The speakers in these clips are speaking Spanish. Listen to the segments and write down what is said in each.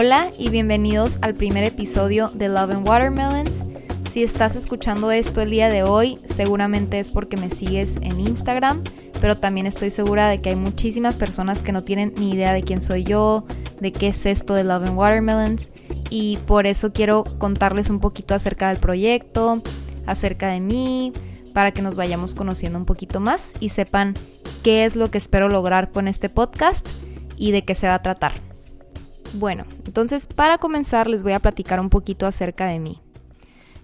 Hola y bienvenidos al primer episodio de Love and Watermelons. Si estás escuchando esto el día de hoy, seguramente es porque me sigues en Instagram, pero también estoy segura de que hay muchísimas personas que no tienen ni idea de quién soy yo, de qué es esto de Love and Watermelons, y por eso quiero contarles un poquito acerca del proyecto, acerca de mí, para que nos vayamos conociendo un poquito más y sepan qué es lo que espero lograr con este podcast y de qué se va a tratar. Bueno, entonces para comenzar les voy a platicar un poquito acerca de mí.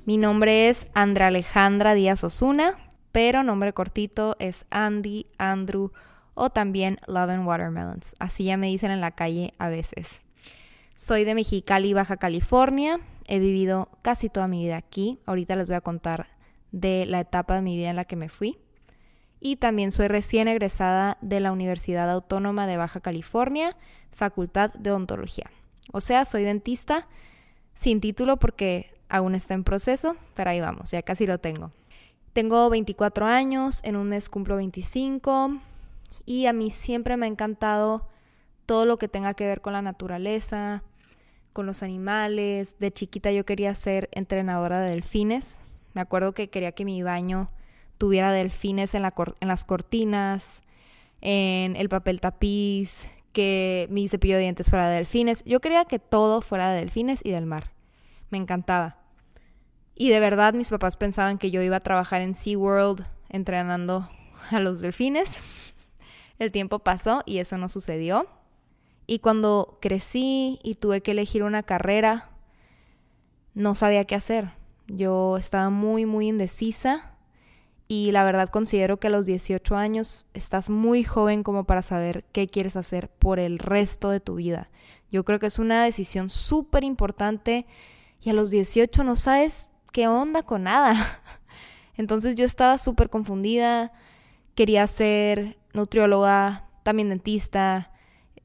Mi nombre es Andra Alejandra Díaz Osuna, pero nombre cortito es Andy, Andrew o también Love and Watermelons. Así ya me dicen en la calle a veces. Soy de Mexicali, Baja California. He vivido casi toda mi vida aquí. Ahorita les voy a contar de la etapa de mi vida en la que me fui. Y también soy recién egresada de la Universidad Autónoma de Baja California, Facultad de Odontología. O sea, soy dentista sin título porque aún está en proceso, pero ahí vamos, ya casi lo tengo. Tengo 24 años, en un mes cumplo 25 y a mí siempre me ha encantado todo lo que tenga que ver con la naturaleza, con los animales. De chiquita yo quería ser entrenadora de delfines. Me acuerdo que quería que mi baño tuviera delfines en, la en las cortinas, en el papel tapiz, que mi cepillo de dientes fuera de delfines. Yo quería que todo fuera de delfines y del mar. Me encantaba. Y de verdad mis papás pensaban que yo iba a trabajar en SeaWorld entrenando a los delfines. El tiempo pasó y eso no sucedió. Y cuando crecí y tuve que elegir una carrera, no sabía qué hacer. Yo estaba muy, muy indecisa y la verdad considero que a los 18 años estás muy joven como para saber qué quieres hacer por el resto de tu vida. Yo creo que es una decisión súper importante y a los 18 no sabes qué onda con nada. Entonces yo estaba súper confundida, quería ser nutrióloga, también dentista,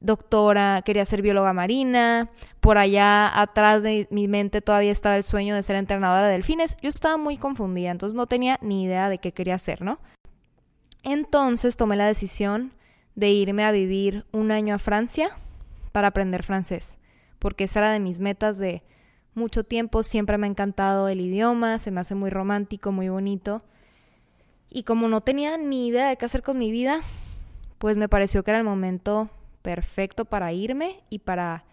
doctora, quería ser bióloga marina, por allá atrás de mi mente todavía estaba el sueño de ser entrenadora de delfines. Yo estaba muy confundida, entonces no tenía ni idea de qué quería hacer, ¿no? Entonces tomé la decisión de irme a vivir un año a Francia para aprender francés, porque esa era de mis metas de mucho tiempo, siempre me ha encantado el idioma, se me hace muy romántico, muy bonito. Y como no tenía ni idea de qué hacer con mi vida, pues me pareció que era el momento perfecto para irme y para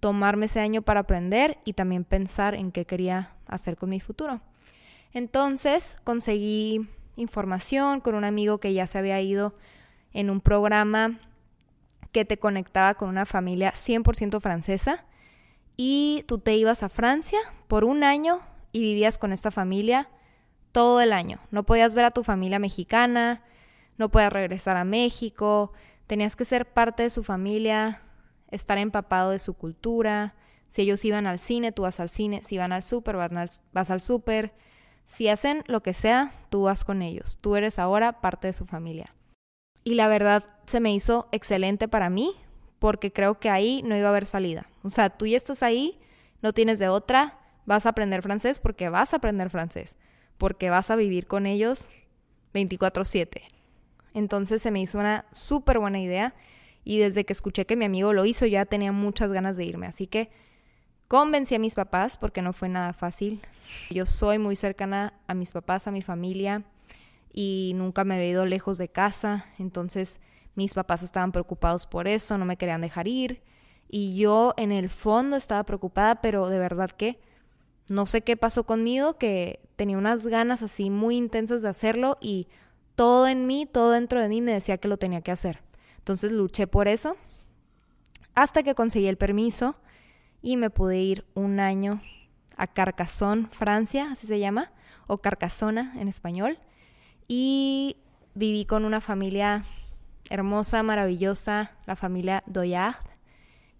tomarme ese año para aprender y también pensar en qué quería hacer con mi futuro. Entonces conseguí información con un amigo que ya se había ido en un programa que te conectaba con una familia 100% francesa y tú te ibas a Francia por un año y vivías con esta familia todo el año. No podías ver a tu familia mexicana, no podías regresar a México, tenías que ser parte de su familia, estar empapado de su cultura. Si ellos iban al cine, tú vas al cine. Si van al súper, vas al súper. Si hacen lo que sea, tú vas con ellos. Tú eres ahora parte de su familia. Y la verdad se me hizo excelente para mí porque creo que ahí no iba a haber salida. O sea, tú ya estás ahí, no tienes de otra, vas a aprender francés porque vas a aprender francés, porque vas a vivir con ellos 24/7. Entonces se me hizo una súper buena idea y desde que escuché que mi amigo lo hizo ya tenía muchas ganas de irme. Así que convencí a mis papás porque no fue nada fácil. Yo soy muy cercana a mis papás, a mi familia y nunca me he ido lejos de casa. Entonces mis papás estaban preocupados por eso, no me querían dejar ir. Y yo en el fondo estaba preocupada, pero de verdad que no sé qué pasó conmigo, que tenía unas ganas así muy intensas de hacerlo y todo en mí, todo dentro de mí me decía que lo tenía que hacer. Entonces luché por eso hasta que conseguí el permiso y me pude ir un año a Carcassonne, Francia, así se llama, o Carcassona en español. Y viví con una familia hermosa, maravillosa, la familia Doyard,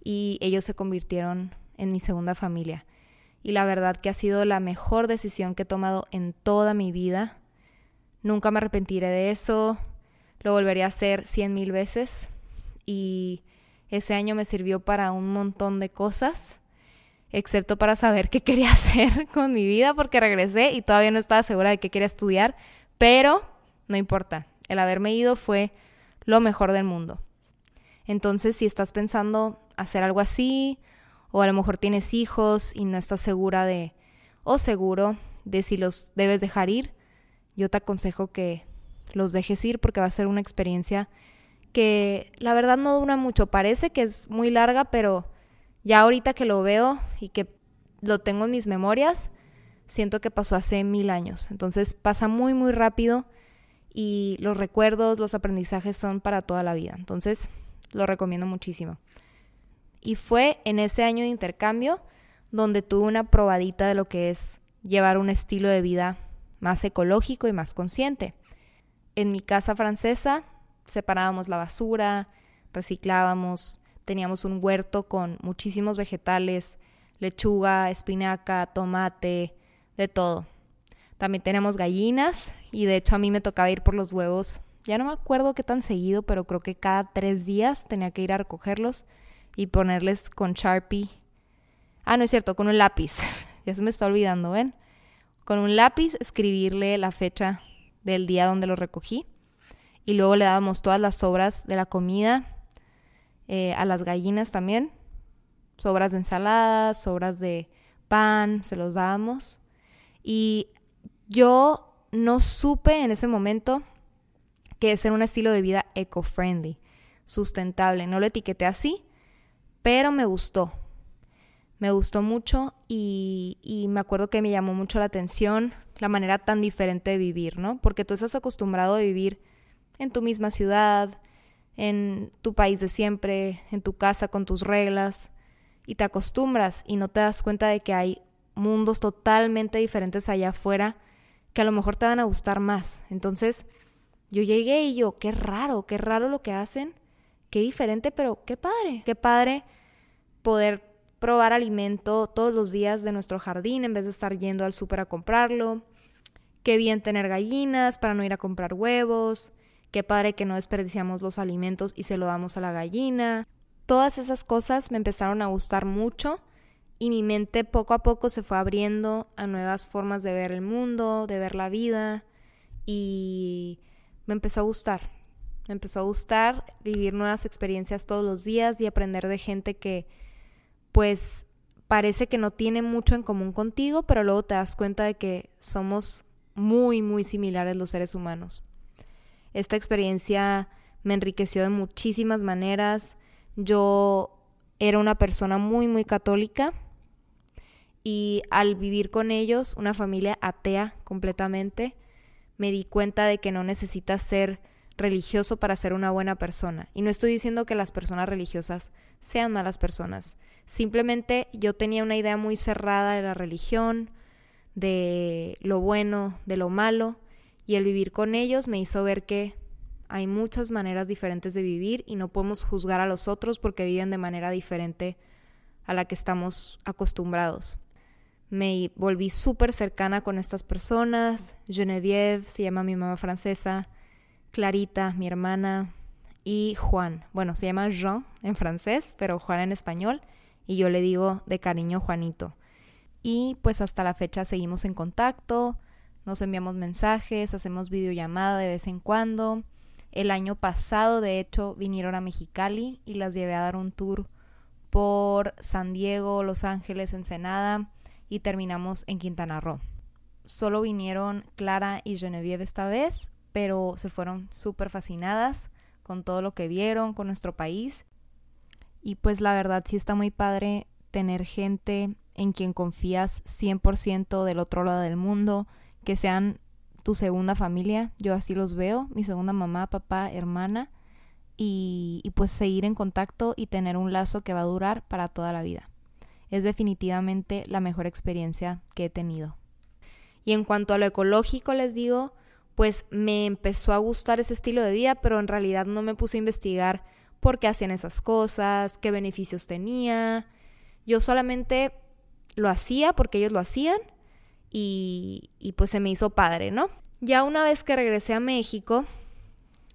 y ellos se convirtieron en mi segunda familia. Y la verdad que ha sido la mejor decisión que he tomado en toda mi vida. Nunca me arrepentiré de eso, lo volvería a hacer cien mil veces y ese año me sirvió para un montón de cosas, excepto para saber qué quería hacer con mi vida porque regresé y todavía no estaba segura de qué quería estudiar, pero no importa, el haberme ido fue lo mejor del mundo. Entonces, si estás pensando hacer algo así, o a lo mejor tienes hijos y no estás segura de o seguro de si los debes dejar ir, yo te aconsejo que los dejes ir porque va a ser una experiencia que la verdad no dura mucho. Parece que es muy larga, pero ya ahorita que lo veo y que lo tengo en mis memorias, siento que pasó hace mil años. Entonces pasa muy, muy rápido y los recuerdos, los aprendizajes son para toda la vida. Entonces lo recomiendo muchísimo. Y fue en ese año de intercambio donde tuve una probadita de lo que es llevar un estilo de vida más ecológico y más consciente. En mi casa francesa separábamos la basura, reciclábamos, teníamos un huerto con muchísimos vegetales, lechuga, espinaca, tomate, de todo. También tenemos gallinas y de hecho a mí me tocaba ir por los huevos. Ya no me acuerdo qué tan seguido, pero creo que cada tres días tenía que ir a recogerlos y ponerles con Sharpie. Ah, no es cierto, con un lápiz. ya se me está olvidando, ¿ven? Con un lápiz escribirle la fecha del día donde lo recogí. Y luego le dábamos todas las sobras de la comida eh, a las gallinas también. Sobras de ensaladas, sobras de pan, se los dábamos. Y yo no supe en ese momento que es un estilo de vida eco-friendly, sustentable. No lo etiqueté así, pero me gustó. Me gustó mucho y, y, me acuerdo que me llamó mucho la atención la manera tan diferente de vivir, ¿no? Porque tú estás acostumbrado a vivir en tu misma ciudad, en tu país de siempre, en tu casa con tus reglas, y te acostumbras y no te das cuenta de que hay mundos totalmente diferentes allá afuera que a lo mejor te van a gustar más. Entonces, yo llegué y yo, qué raro, qué raro lo que hacen, qué diferente, pero qué padre, qué padre poder probar alimento todos los días de nuestro jardín en vez de estar yendo al súper a comprarlo. Qué bien tener gallinas para no ir a comprar huevos. Qué padre que no desperdiciamos los alimentos y se lo damos a la gallina. Todas esas cosas me empezaron a gustar mucho y mi mente poco a poco se fue abriendo a nuevas formas de ver el mundo, de ver la vida y me empezó a gustar. Me empezó a gustar vivir nuevas experiencias todos los días y aprender de gente que pues parece que no tiene mucho en común contigo, pero luego te das cuenta de que somos muy, muy similares los seres humanos. Esta experiencia me enriqueció de muchísimas maneras. Yo era una persona muy, muy católica y al vivir con ellos, una familia atea completamente, me di cuenta de que no necesitas ser religioso para ser una buena persona. Y no estoy diciendo que las personas religiosas sean malas personas. Simplemente yo tenía una idea muy cerrada de la religión, de lo bueno, de lo malo, y el vivir con ellos me hizo ver que hay muchas maneras diferentes de vivir y no podemos juzgar a los otros porque viven de manera diferente a la que estamos acostumbrados me volví súper cercana con estas personas. Genevieve, se llama mi mamá francesa, Clarita, mi hermana, y Juan. Bueno, se llama Jean en francés, pero Juan en español, y yo le digo de cariño Juanito. Y pues hasta la fecha seguimos en contacto, nos enviamos mensajes, hacemos videollamada de vez en cuando. El año pasado, de hecho, vinieron a Mexicali y las llevé a dar un tour por San Diego, Los Ángeles, Ensenada y terminamos en Quintana Roo. Solo vinieron Clara y Genevieve esta vez, pero se fueron súper fascinadas con todo lo que vieron, con nuestro país. Y pues la verdad sí está muy padre tener gente en quien confías 100% del otro lado del mundo, que sean tu segunda familia, yo así los veo, mi segunda mamá, papá, hermana, y, y pues seguir en contacto y tener un lazo que va a durar para toda la vida es definitivamente la mejor experiencia que he tenido. Y en cuanto a lo ecológico, les digo, pues me empezó a gustar ese estilo de vida, pero en realidad no me puse a investigar por qué hacían esas cosas, qué beneficios tenía. Yo solamente lo hacía porque ellos lo hacían y, pues se me hizo padre, ¿no? Ya una vez que regresé a México,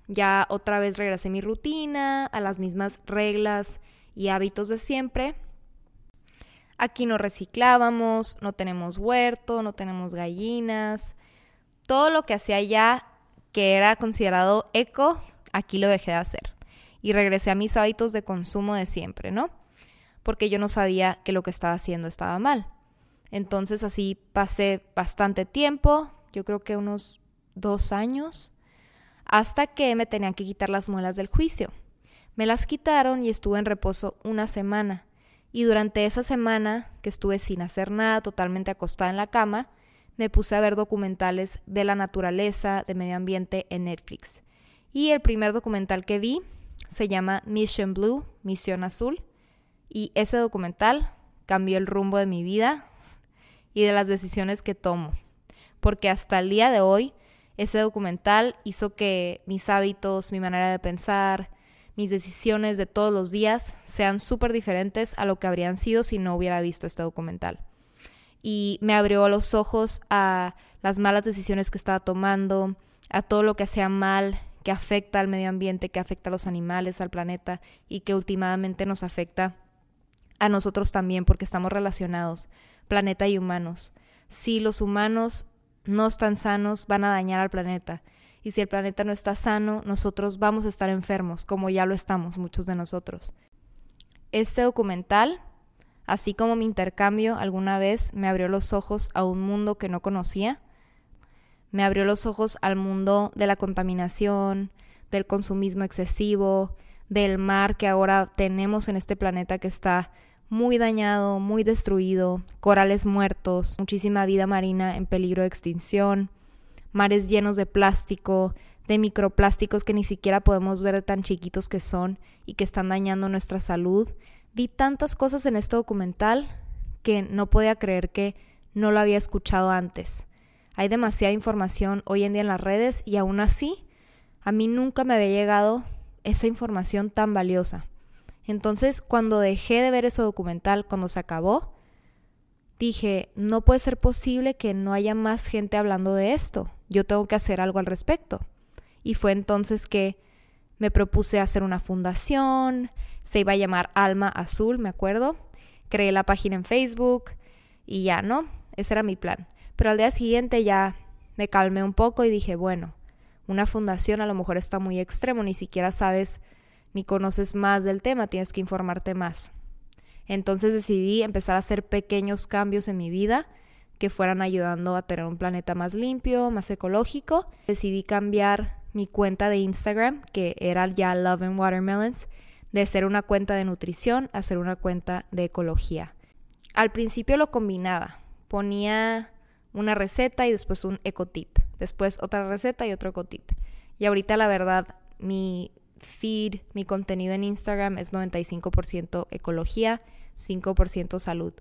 ya otra vez regresé a mi rutina, a las mismas reglas y hábitos de siempre Aquí no reciclábamos, no tenemos huerto, no tenemos gallinas. Todo lo que hacía allá que era considerado eco, aquí lo dejé de hacer. Y regresé a mis hábitos de consumo de siempre, ¿no? porque yo no sabía que lo que estaba haciendo estaba mal. Entonces así pasé bastante tiempo, yo creo que unos dos años, hasta que me tenían que quitar las muelas del juicio. Me las quitaron y estuve en reposo una semana. Y durante esa semana, que estuve sin hacer nada, totalmente acostada en la cama, me puse a ver documentales de la naturaleza, de medio ambiente en Netflix. Y el primer documental que vi se llama Mission Blue, Misión Azul. Y ese documental cambió el rumbo de mi vida y de las decisiones que tomo. Porque hasta el día de hoy, ese documental hizo que mis hábitos, mi manera de pensar, mis decisiones de todos los días sean súper diferentes a lo que habrían sido si no hubiera visto este documental. Y me abrió los ojos a las malas decisiones que estaba tomando, a todo lo que hacía mal, que afecta al medio ambiente, que afecta a los animales, al planeta y que últimamente nos afecta a nosotros también porque estamos relacionados, planeta y humanos. Si los humanos no están sanos, van a dañar al planeta y si el planeta no está sano, nosotros vamos a estar enfermos, como ya lo estamos muchos de nosotros. Este documental, así como mi intercambio alguna vez, me abrió los ojos a un mundo que no conocía, me abrió los ojos al mundo de la contaminación, del consumismo excesivo, del mar que ahora tenemos en este planeta que está muy dañado, muy destruido, corales muertos, muchísima vida marina en peligro de extinción, mares llenos de plástico, de microplásticos que ni siquiera podemos ver de tan chiquitos que son y que están dañando nuestra salud. Vi tantas cosas en este documental que no podía creer que no lo había escuchado antes. Hay demasiada información hoy en día en las redes y aún así a mí nunca me había llegado esa información tan valiosa. Entonces, cuando dejé de ver ese documental, cuando se acabó, dije, no puede ser posible que no haya más gente hablando de esto yo tengo que hacer algo al respecto. Y fue entonces que me propuse hacer una fundación, se iba a llamar Alma Azul, me acuerdo. Creé la página en Facebook y ya, ¿no? Ese era mi plan. Pero al día siguiente ya me calmé un poco y dije, bueno, una fundación a lo mejor está muy extremo, ni siquiera sabes ni conoces más del tema, tienes que informarte más. Entonces decidí empezar a hacer pequeños cambios en mi vida que fueran ayudando a tener un planeta más limpio, más ecológico. Decidí cambiar mi cuenta de Instagram, que era ya Love and Watermelons, de ser una cuenta de nutrición a ser una cuenta de ecología. Al principio lo combinaba, ponía una receta y después un ecotip, después otra receta y otro ecotip. Y ahorita la verdad, mi feed, mi contenido en Instagram es 95% ecología, 5% salud.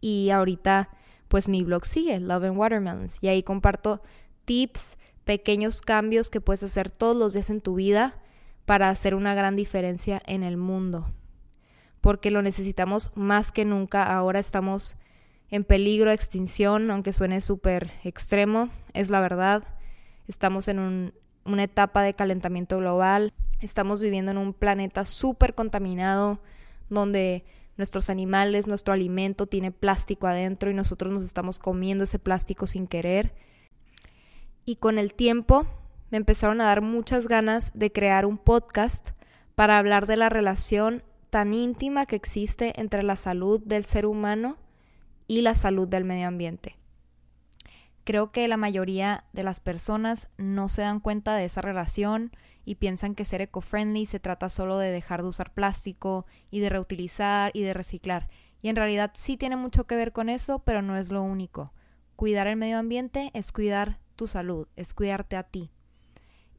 Y ahorita pues mi blog sigue, Love and Watermelons, y ahí comparto tips, pequeños cambios que puedes hacer todos los días en tu vida para hacer una gran diferencia en el mundo. Porque lo necesitamos más que nunca. Ahora estamos en peligro de extinción, aunque suene súper extremo, es la verdad. Estamos en una etapa de calentamiento global. Estamos viviendo en un planeta súper contaminado, donde nuestros animales, nuestro alimento tiene plástico adentro y nosotros nos estamos comiendo ese plástico sin querer. Y con el tiempo me empezaron a dar muchas ganas de crear un podcast para hablar de la relación tan íntima que existe entre la salud del ser humano y la salud del medio ambiente. Creo que la mayoría de las personas no se dan cuenta de esa relación y piensan que ser eco-friendly se trata solo de dejar de usar plástico y de reutilizar y de reciclar. Y en realidad sí tiene mucho que ver con eso, pero no es lo único. Cuidar el medio ambiente es cuidar tu salud, es cuidarte a ti.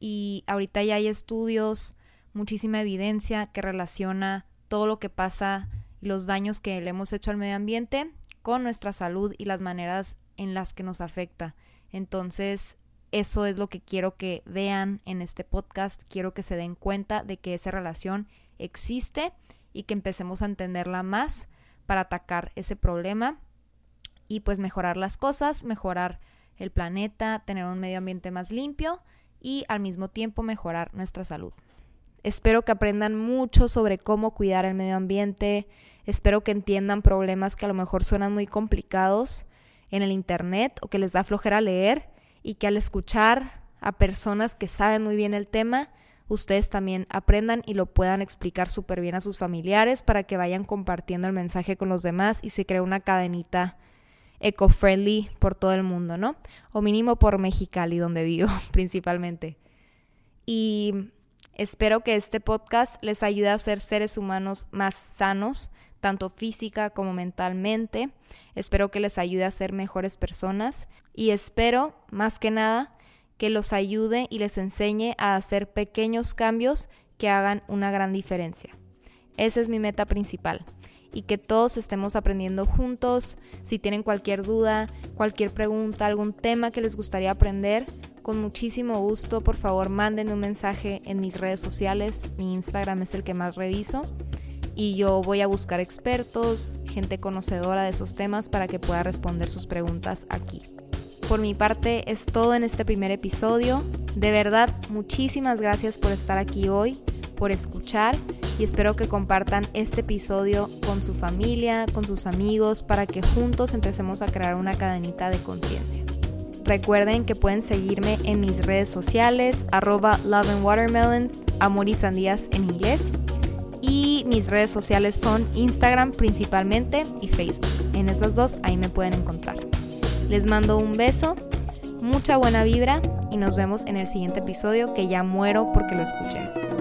Y ahorita ya hay estudios, muchísima evidencia que relaciona todo lo que pasa y los daños que le hemos hecho al medio ambiente con nuestra salud y las maneras en las que nos afecta. Entonces, eso es lo que quiero que vean en este podcast. Quiero que se den cuenta de que esa relación existe y que empecemos a entenderla más para atacar ese problema y pues mejorar las cosas, mejorar el planeta, tener un medio ambiente más limpio y al mismo tiempo mejorar nuestra salud. Espero que aprendan mucho sobre cómo cuidar el medio ambiente, espero que entiendan problemas que a lo mejor suenan muy complicados en el Internet o que les da flojera leer y que al escuchar a personas que saben muy bien el tema, ustedes también aprendan y lo puedan explicar súper bien a sus familiares para que vayan compartiendo el mensaje con los demás y se cree una cadenita eco-friendly por todo el mundo, ¿no? O mínimo por Mexicali, donde vivo principalmente. Y espero que este podcast les ayude a ser seres humanos más sanos, tanto física como mentalmente. Espero que les ayude a ser mejores personas y espero, más que nada, que los ayude y les enseñe a hacer pequeños cambios que hagan una gran diferencia. Esa es mi meta principal y que todos estemos aprendiendo juntos. Si tienen cualquier duda, cualquier pregunta, algún tema que les gustaría aprender, con muchísimo gusto, por favor, manden un mensaje en mis redes sociales. Mi Instagram es el que más reviso y yo voy a buscar expertos, gente conocedora de esos temas para que pueda responder sus preguntas aquí. Por mi parte es todo en este primer episodio. De verdad, muchísimas gracias por estar aquí hoy, por escuchar y espero que compartan este episodio con su familia, con sus amigos, para que juntos empecemos a crear una cadenita de conciencia. Recuerden que pueden seguirme en mis redes sociales, arroba love and watermelons, amor y sandías en inglés. Y mis redes sociales son Instagram principalmente y Facebook. En esas dos ahí me pueden encontrar. Les mando un beso, mucha buena vibra y nos vemos en el siguiente episodio que ya muero porque lo escuché.